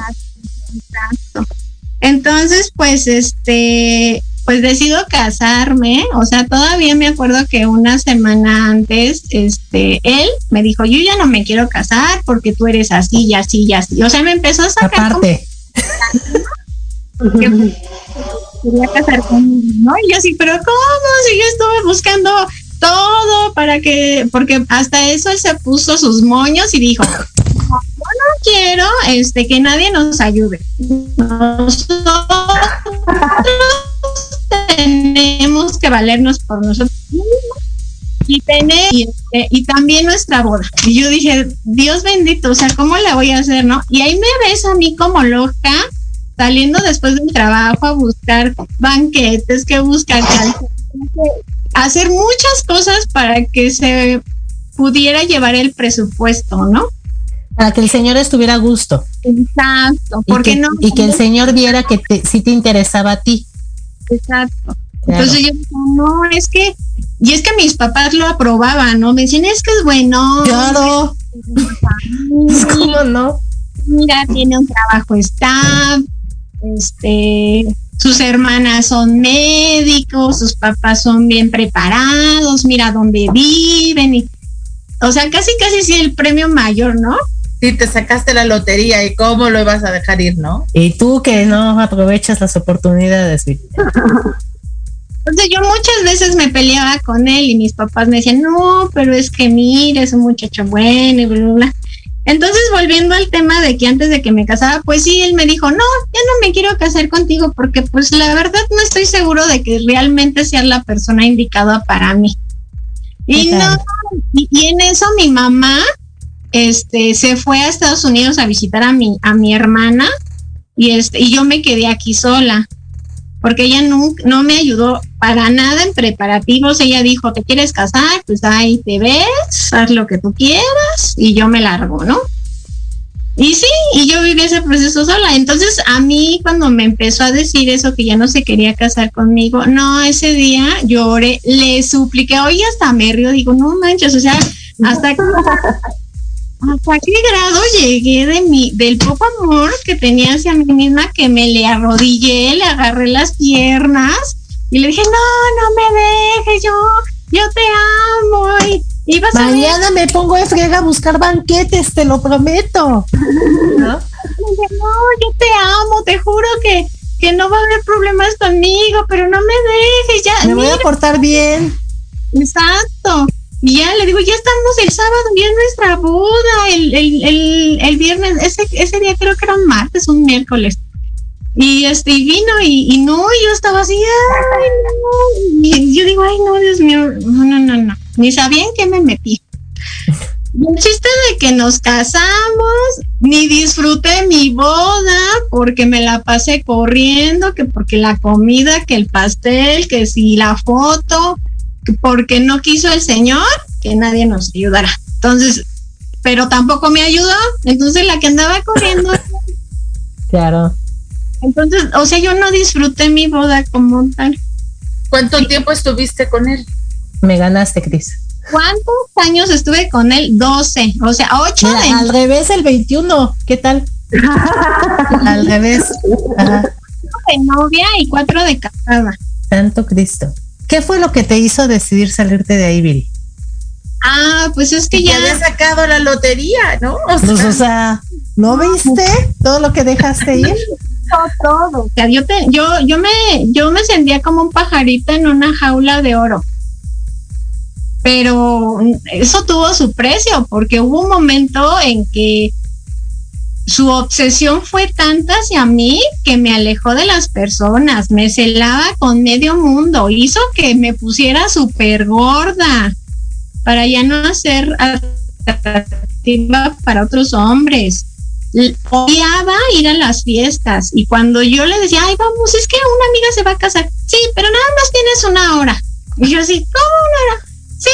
Exacto. Entonces, pues, este, pues decido casarme, o sea, todavía me acuerdo que una semana antes, este, él me dijo, yo ya no me quiero casar porque tú eres así y así y así. O sea, me empezó a sacar. Aparte. quería casar conmigo, ¿no? Y yo así, pero ¿cómo? Si yo estuve buscando todo para que, porque hasta eso él se puso sus moños y dijo, no quiero este que nadie nos ayude. Nosotros tenemos que valernos por nosotros y tener este, y, también nuestra boda. Y yo dije, Dios bendito, o sea, ¿cómo la voy a hacer, no? Y ahí me ves a mí como loca saliendo después del trabajo a buscar banquetes, que buscar hacer muchas cosas para que se pudiera llevar el presupuesto, ¿no? Para que el Señor estuviera a gusto. Exacto. Porque y que, no, y que el Señor viera que te, sí te interesaba a ti. Exacto. Entonces yo no, es que, y es que mis papás lo aprobaban, ¿no? Me decían, es que es bueno. Claro. [laughs] [laughs] ¿Cómo no? Mira, tiene un trabajo estable, este, sus hermanas son médicos, sus papás son bien preparados, mira dónde viven, y, o sea, casi, casi sí el premio mayor, ¿no? Sí, te sacaste la lotería y cómo lo ibas a dejar ir, ¿no? Y tú que no aprovechas las oportunidades. Entonces yo muchas veces me peleaba con él y mis papás me decían, no, pero es que mire, es un muchacho bueno y bla, bla, bla. Entonces, volviendo al tema de que antes de que me casara, pues sí, él me dijo, no, ya no me quiero casar contigo porque pues la verdad no estoy seguro de que realmente sea la persona indicada para mí. Y no, y, y en eso mi mamá este, se fue a Estados Unidos a visitar a mi, a mi hermana y, este, y yo me quedé aquí sola porque ella no, no me ayudó para nada en preparativos. Ella dijo, ¿te quieres casar? Pues ahí te ves, haz lo que tú quieras y yo me largo, ¿no? Y sí, y yo viví ese proceso sola. Entonces, a mí cuando me empezó a decir eso, que ya no se quería casar conmigo, no, ese día lloré, le supliqué, oye, hasta me río, digo, no manches, o sea, hasta [laughs] ¿Hasta qué grado llegué de mi, del poco amor que tenía hacia mí misma que me le arrodillé, le agarré las piernas y le dije, no, no me dejes, yo, yo te amo. Y, Mañana me pongo de friega a buscar banquetes, te lo prometo. [laughs] ¿No? no, yo te amo, te juro que, que no va a haber problemas conmigo, pero no me dejes, ya. Me voy a portar bien. Exacto. Y ya le digo, ya estamos el sábado, ya es nuestra boda, el, el, el, el viernes, ese, ese día creo que era un martes, un miércoles. Y este y vino y, y no, yo estaba así, ay, no. Y yo digo, ay, no, Dios mío, no, no, no, no. Ni sabía en qué me metí. [laughs] El chiste de que nos casamos, ni disfruté mi boda porque me la pasé corriendo, que porque la comida, que el pastel, que si la foto, porque no quiso el Señor que nadie nos ayudara. Entonces, pero tampoco me ayudó. Entonces la que andaba corriendo. [laughs] Claro. Entonces, o sea, yo no disfruté mi boda como tal. ¿Cuánto tiempo estuviste con él? Me ganaste, Cris. ¿Cuántos años estuve con él? 12, o sea, 8 Mira, de al revés el 21, ¿qué tal? [laughs] al revés. Ajá. de novia y 4 de casada. Santo Cristo. ¿Qué fue lo que te hizo decidir salirte de ahí, Viri? Ah, pues es que ya había sacado la lotería, ¿no? O Pues, sea, o sea, ¿no viste todo lo que dejaste ir? [laughs] todo. O sea, yo, te, yo, yo, me, yo me sentía como un pajarito en una jaula de oro. Pero eso tuvo su precio, porque hubo un momento en que su obsesión fue tanta hacia mí que me alejó de las personas, me celaba con medio mundo, hizo que me pusiera súper gorda para ya no ser atractiva para otros hombres. Odiaba ir a las fiestas y cuando yo le decía, ay, vamos, es que una amiga se va a casar. Sí, pero nada más tienes una hora. Y yo así, ¿cómo una hora? Sí.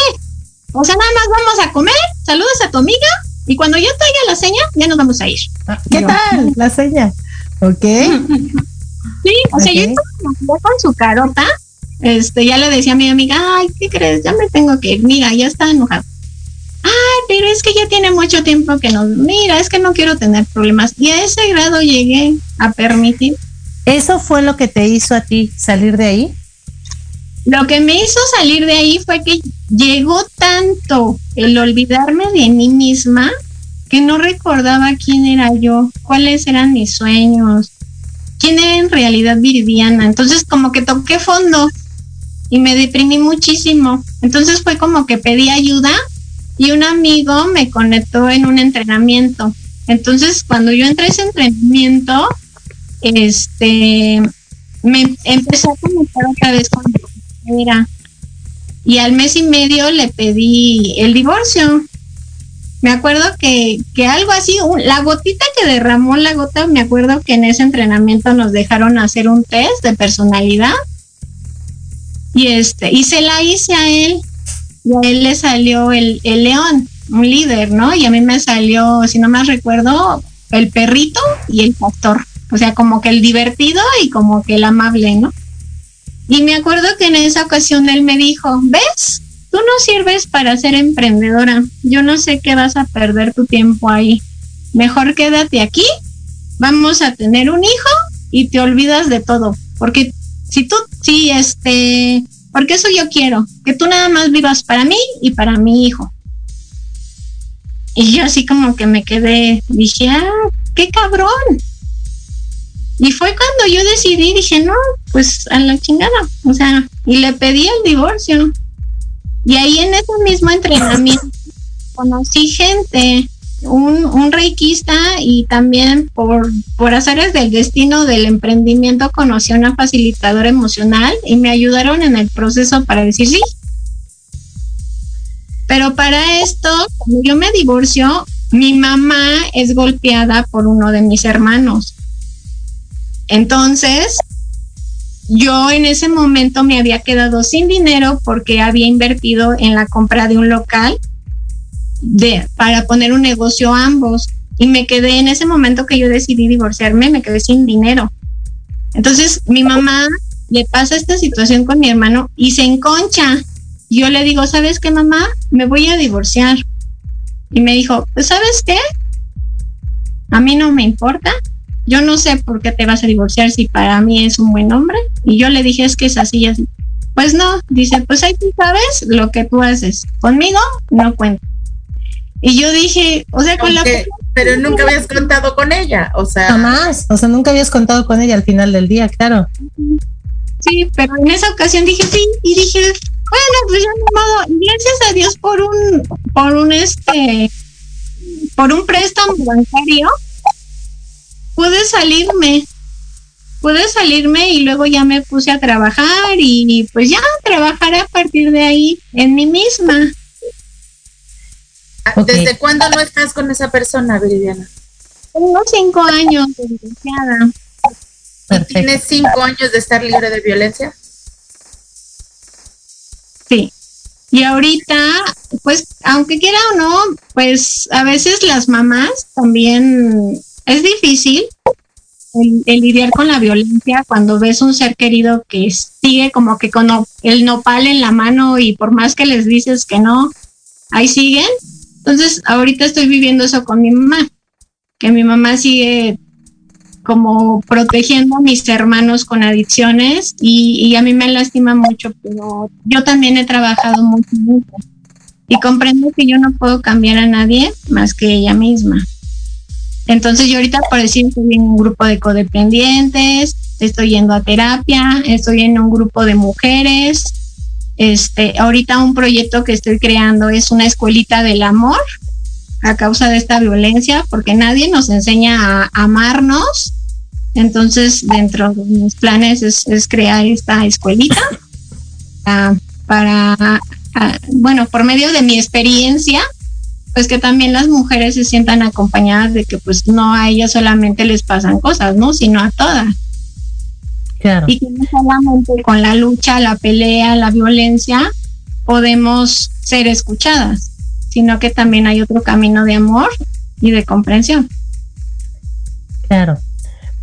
O sea, nada más vamos a comer, saludas a tu amiga y cuando yo traiga la seña, ya nos vamos a ir. ¿Qué Yo, tal? La seña. ¿Ok? Sí, o sea, yo con su carota, este, ya le decía a mi amiga, ay, ¿qué crees? Ya me tengo que ir, mira, ya está enojado. Ay, pero es que ya tiene mucho tiempo que no, mira, es que no quiero tener problemas. Y a ese grado llegué a permitir. ¿Eso fue lo que te hizo a ti salir de ahí? Lo que me hizo salir de ahí fue que llegó tanto el olvidarme de mí misma que no recordaba quién era yo, cuáles eran mis sueños, quién era en realidad Viridiana. Entonces como que toqué fondo y me deprimí muchísimo. Entonces fue como que pedí ayuda y un amigo me conectó en un entrenamiento. Entonces cuando yo entré a ese entrenamiento, este, me empecé a conectar otra vez con era y al mes y medio le pedí el divorcio. Me acuerdo que, que algo así, la gotita que derramó la gota, me acuerdo que en ese entrenamiento nos dejaron hacer un test de personalidad y este, y se la hice a él y a él le salió el, el león, un líder, ¿no? Y a mí me salió, si no más recuerdo, el perrito y el pastor. O sea, como que el divertido y como que el amable, ¿no? Y me acuerdo que en esa ocasión él me dijo, ¿ves? Tú no sirves para ser emprendedora. Yo no sé qué vas a perder tu tiempo ahí. Mejor quédate aquí. Vamos a tener un hijo y te olvidas de todo. Porque si tú, sí, este, porque eso yo quiero, que tú nada más vivas para mí y para mi hijo. Y yo así como que me quedé, dije, ah, qué cabrón. Y fue cuando yo decidí, dije, no, pues a la chingada. O sea, y le pedí el divorcio. Y ahí en ese mismo entrenamiento [laughs] conocí gente, un, un reikista y también por, por azares del destino del emprendimiento conocí a una facilitadora emocional y me ayudaron en el proceso para decir sí. Pero para esto, cuando yo me divorcio, mi mamá es golpeada por uno de mis hermanos. Entonces, yo en ese momento me había quedado sin dinero porque había invertido en la compra de un local para poner un negocio a ambos. Y me quedé en ese momento que yo decidí divorciarme, me quedé sin dinero. Entonces, mi mamá le pasa esta situación con mi hermano y se enconcha. Yo le digo, ¿sabes qué, mamá? Me voy a divorciar. Y me dijo, ¿sabes qué? A mí no me importa. Yo no sé por qué te vas a divorciar si para mí es un buen hombre. Y yo le dije, es que es así y así. Pues no, dice, pues ahí tú sabes lo que tú haces. Conmigo no cuenta. Y yo dije, o sea, con la Pero nunca habías contado con ella, o sea. Jamás, o sea, nunca habías contado con ella al final del día, claro. Sí, pero en esa ocasión dije sí y dije, bueno, pues ya no modo, gracias a Dios por un, por un este, por un préstamo bancario, pude salirme, pude salirme y luego ya me puse a trabajar y pues ya trabajaré a partir de ahí en mí misma. ¿Desde cuándo no estás con esa persona, Viridiana? Tengo cinco años, desgraciada. ¿Tienes cinco años de estar libre de violencia? Sí. Y ahorita, pues, aunque quiera o no, pues a veces las mamás también es difícil el, lidiar con la violencia cuando ves un ser querido que sigue como que con el nopal en la mano y por más que les dices que no, ahí siguen. Entonces, ahorita estoy viviendo eso con mi mamá, que mi mamá sigue como protegiendo a mis hermanos con adicciones y, a mí me lastima mucho, pero yo también he trabajado mucho, mucho y comprendo que yo no puedo cambiar a nadie más que ella misma. Entonces yo ahorita por decir estoy en un grupo de codependientes, estoy yendo a terapia, estoy en un grupo de mujeres. Este, ahorita un proyecto que estoy creando es una escuelita del amor a causa de esta violencia, porque nadie nos enseña a amarnos. Entonces, dentro de mis planes es, crear esta escuelita [laughs] para, bueno, por medio de mi experiencia, pues que también las mujeres se sientan acompañadas de que pues no a ellas solamente les pasan cosas, ¿no? Sino a todas. Claro. Y que no solamente con la lucha, la pelea, la violencia, podemos ser escuchadas sino que también hay otro camino de amor y de comprensión. Claro.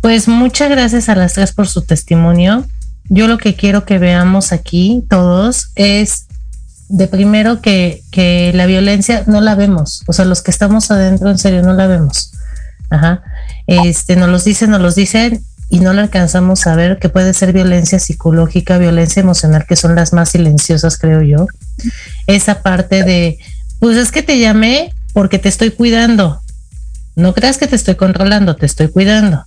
Pues muchas gracias a las tres por su testimonio. Yo lo que quiero que veamos aquí todos es de primero que, que la violencia no la vemos, o sea, los que estamos adentro en serio no la vemos. Ajá. Este, nos los dicen, nos los dicen y no la alcanzamos a ver que puede ser violencia psicológica, violencia emocional, que son las más silenciosas, creo yo. Esa parte de, pues es que te llamé porque te estoy cuidando. No creas que te estoy controlando, te estoy cuidando.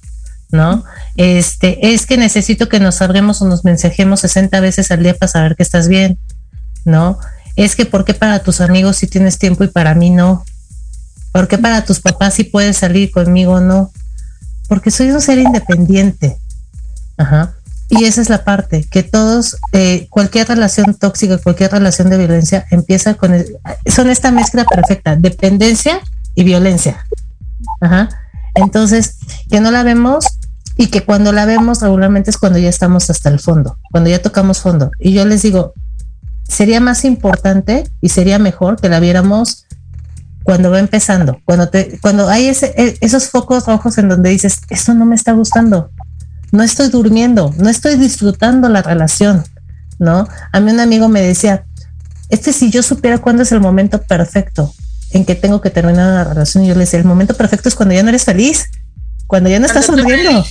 ¿no? Este, es que necesito que nos hablemos o nos mensajemos 60 veces al día para saber que estás bien, ¿no? Es que ¿por qué para tus amigos sí tienes tiempo y para mí no? ¿Por qué para tus papás sí puedes salir conmigo no? Porque soy un ser independiente. Ajá. Y esa es la parte, que todos, eh, cualquier relación tóxica, cualquier relación de violencia empieza con, son esta mezcla perfecta, dependencia y violencia. Ajá. Entonces, que no la vemos y que cuando la vemos regularmente es cuando ya estamos hasta el fondo, cuando ya tocamos fondo. Y yo les digo, sería más importante y sería mejor que la viéramos cuando va empezando, cuando te, cuando hay ese, e, esos focos rojos en donde dices, esto no me está gustando, no estoy durmiendo, no estoy disfrutando la relación, ¿no? A mí un amigo me decía, este si yo supiera cuándo es el momento perfecto en que tengo que terminar una relación, y yo le decía, el momento perfecto es cuando ya no eres feliz, cuando ya no estás sonriendo.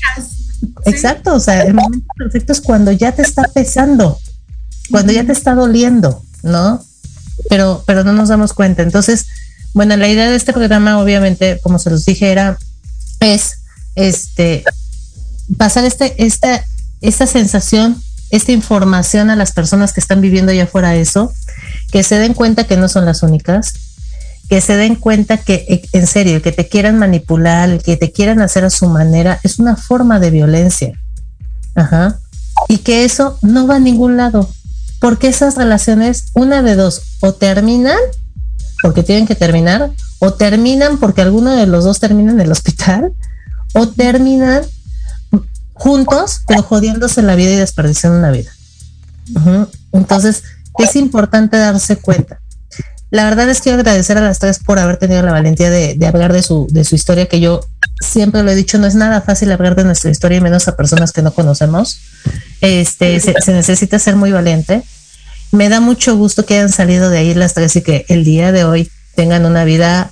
Exacto, o sea, el momento perfecto es cuando ya te está pesando, cuando ya te está doliendo, ¿no? Pero, pero no nos damos cuenta. Entonces, bueno, la idea de este programa, obviamente, como se los dije, era, es, este, pasar este, esta, esta sensación, esta información a las personas que están viviendo allá afuera eso, que se den cuenta que no son las únicas, que se den cuenta que eh, en serio, que te quieran manipular, que te quieran hacer a su manera, es una forma de violencia. Ajá. Y que eso no va a ningún lado, porque esas relaciones, una de dos, o terminan porque tienen que terminar, o terminan porque alguno de los dos termina en el hospital, o terminan juntos, pero jodiéndose la vida y desperdiciando una vida. Entonces, es importante darse cuenta. La verdad es que quiero agradecer a las tres por haber tenido la valentía de, hablar de su, de su historia, que yo siempre lo he dicho, no es nada fácil hablar de nuestra historia y menos a personas que no conocemos. Este, se necesita ser muy valiente. Me da mucho gusto que hayan salido de ahí las tres y que el día de hoy tengan una vida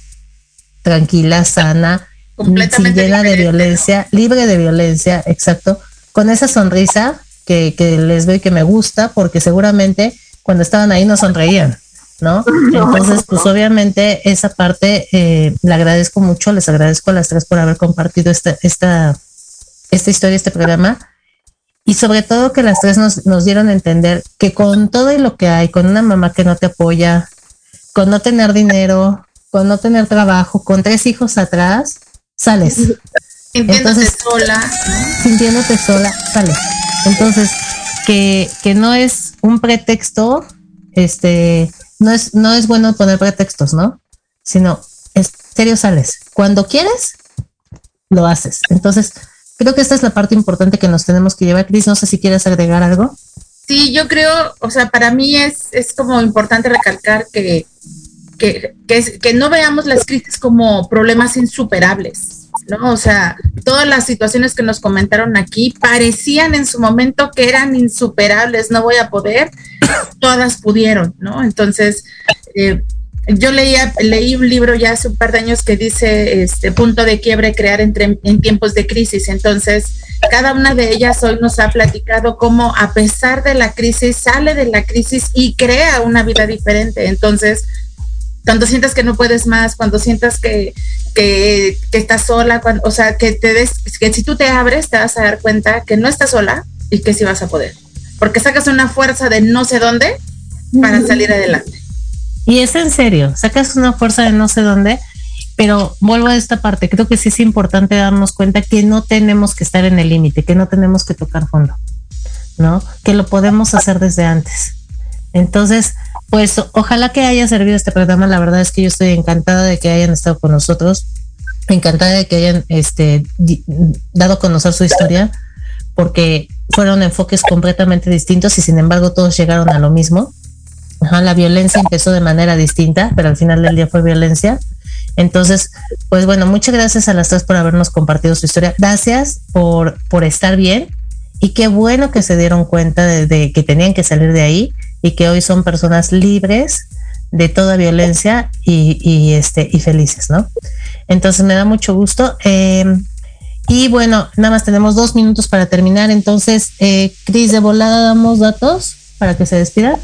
tranquila, sana, sin llena de violencia, libre de violencia, exacto, con esa sonrisa que, les veo y que me gusta, porque seguramente cuando estaban ahí no sonreían. ¿no? [laughs] Entonces, pues obviamente esa parte eh, le agradezco mucho, les agradezco a las tres por haber compartido esta, esta, esta historia, este programa. Y sobre todo que las tres nos, nos dieron a entender que con todo y lo que hay, con una mamá que no te apoya, con no tener dinero, con no tener trabajo, con tres hijos atrás, sales. [laughs] Sintiéndote sola. Sintiéndote sola, sales. Entonces, que, que no es un pretexto, este, no es, no es bueno poner pretextos, ¿no? Sino, en serio sales. Cuando quieres, lo haces. Entonces, creo que esta es la parte importante que nos tenemos que llevar. Cris, no sé si quieres agregar algo. Sí, yo creo, o sea, para mí es, es como importante recalcar que, que, que, que no veamos las crisis como problemas insuperables ¿no? O sea, todas las situaciones que nos comentaron aquí parecían en su momento que eran insuperables, no voy a poder, todas pudieron, ¿no? Entonces, eh, yo leía, leí un libro ya hace un par de años que dice este punto de quiebre crear entre, en tiempos de crisis. Entonces, cada una de ellas hoy nos ha platicado cómo a pesar de la crisis sale de la crisis y crea una vida diferente. Entonces, cuando sientas que no puedes más, cuando sientas que, que, estás sola, cuando, o sea, que te des, que si tú te abres te vas a dar cuenta que no estás sola y que sí vas a poder. Porque sacas una fuerza de no sé dónde para salir adelante. Y es en serio, sacas una fuerza de no sé dónde, pero vuelvo a esta parte, creo que sí es importante darnos cuenta que no tenemos que estar en el límite, que no tenemos que tocar fondo, ¿no? Que lo podemos hacer desde antes. Entonces, pues ojalá que haya servido este programa. La verdad es que yo estoy encantada de que hayan estado con nosotros, encantada de que hayan este, dado a conocer su historia, porque fueron enfoques completamente distintos y sin embargo todos llegaron a lo mismo. La violencia empezó de manera distinta, pero al final del día fue violencia. Entonces, pues bueno, muchas gracias a las tres por habernos compartido su historia. Gracias por, por estar bien y qué bueno que se dieron cuenta de que tenían que salir de ahí y que hoy son personas libres de toda violencia y, este y felices, ¿no? Entonces me da mucho gusto. Em, y bueno, nada más tenemos dos minutos para terminar. Entonces, eh, Cris, de volada damos datos para que se despida.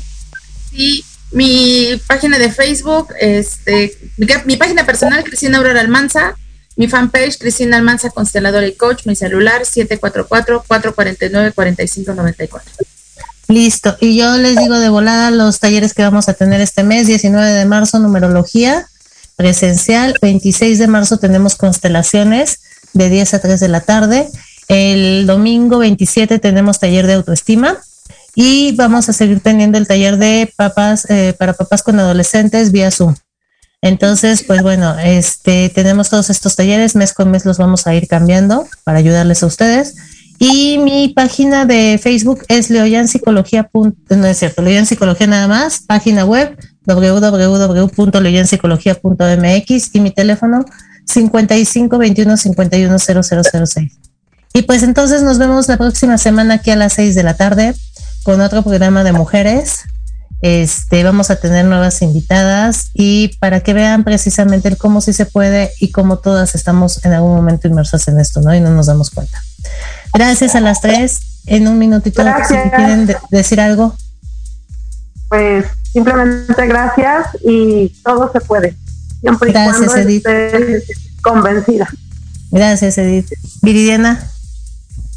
Sí, mi página de Facebook, este, mi, página personal, Cristina Aurora Almanza, mi fanpage, Cristina Almanza, consteladora y coach, mi celular, 744-449-4594. Listo. Y yo les digo de volada los talleres que vamos a tener este mes, 19 de marzo, numerología presencial, 26 de marzo tenemos constelaciones de 10 a 3 de la tarde, el domingo 27 tenemos taller de autoestima y vamos a seguir teniendo el taller de papás eh, para papás con adolescentes vía Zoom. Entonces, pues bueno, este tenemos todos estos talleres, mes con mes los vamos a ir cambiando para ayudarles a ustedes. Y mi página de Facebook es leoyan psicología. No es cierto, leoyan psicología nada más. Página web www.leoyanpsicología.mx y mi teléfono 55 21 51 0006. Y pues entonces nos vemos la próxima semana aquí a las 6 de la tarde con otro programa de mujeres. Este, vamos a tener nuevas invitadas y para que vean precisamente el cómo sí se puede y cómo todas estamos en algún momento inmersas en esto, ¿no? Y no nos damos cuenta. Gracias a las tres. En un minutito, si quieren decir algo. Pues simplemente gracias y todo se puede. Siempre gracias, Edith. convencida. Gracias, Edith. Viridiana.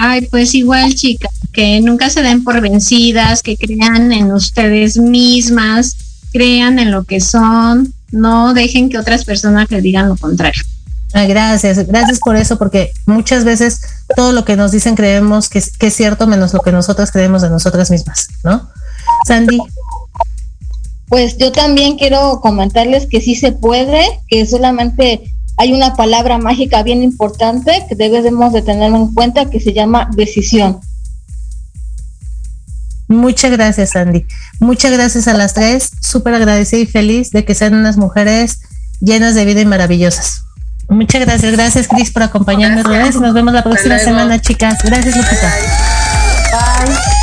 Ay, pues igual, chicas, que nunca se den por vencidas, que crean en ustedes mismas, crean en lo que son, no dejen que otras personas les digan lo contrario. Ah, gracias, gracias por eso, porque muchas veces todo lo que nos dicen creemos que, que es cierto, menos lo que nosotras creemos de nosotras mismas, ¿no? Sandy. Pues yo también quiero comentarles que sí se puede, que solamente hay una palabra mágica bien importante que debemos de tener en cuenta que se llama decisión. Muchas gracias, Sandy. Muchas gracias a las tres. Súper agradecida y feliz de que sean unas mujeres llenas de vida y maravillosas. Muchas gracias, gracias Cris por acompañarnos. Gracias. Nos vemos la próxima semana, chicas. Gracias, Lupita. Bye.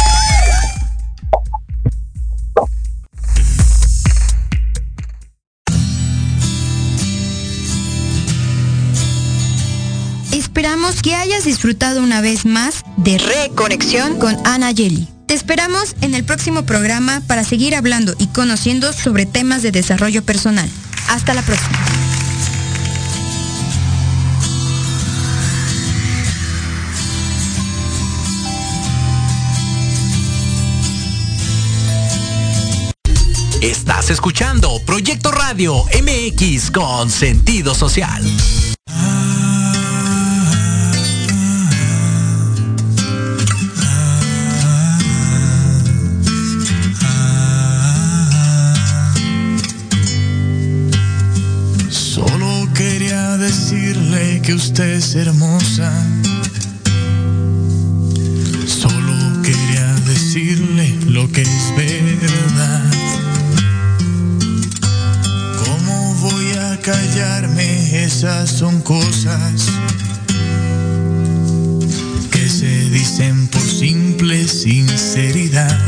Esperamos que hayas disfrutado una vez más de Reconexión con Ana Yeli. Te esperamos en el próximo programa para seguir hablando y conociendo sobre temas de desarrollo personal. Hasta la próxima. Estás escuchando Proyecto Radio MX con sentido social. Que usted es hermosa. Solo quería decirle lo que es verdad. ¿Cómo voy a callarme? Esas son cosas que se dicen por simple sinceridad.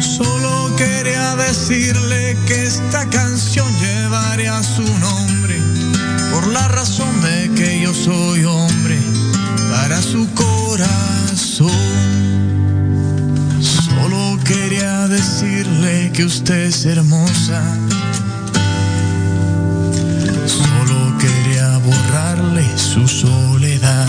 Solo quería decirle que esta canción llevaría su nombre la razón de que yo soy hombre para su corazón. Solo quería decirle que usted es hermosa. Solo quería borrarle su soledad.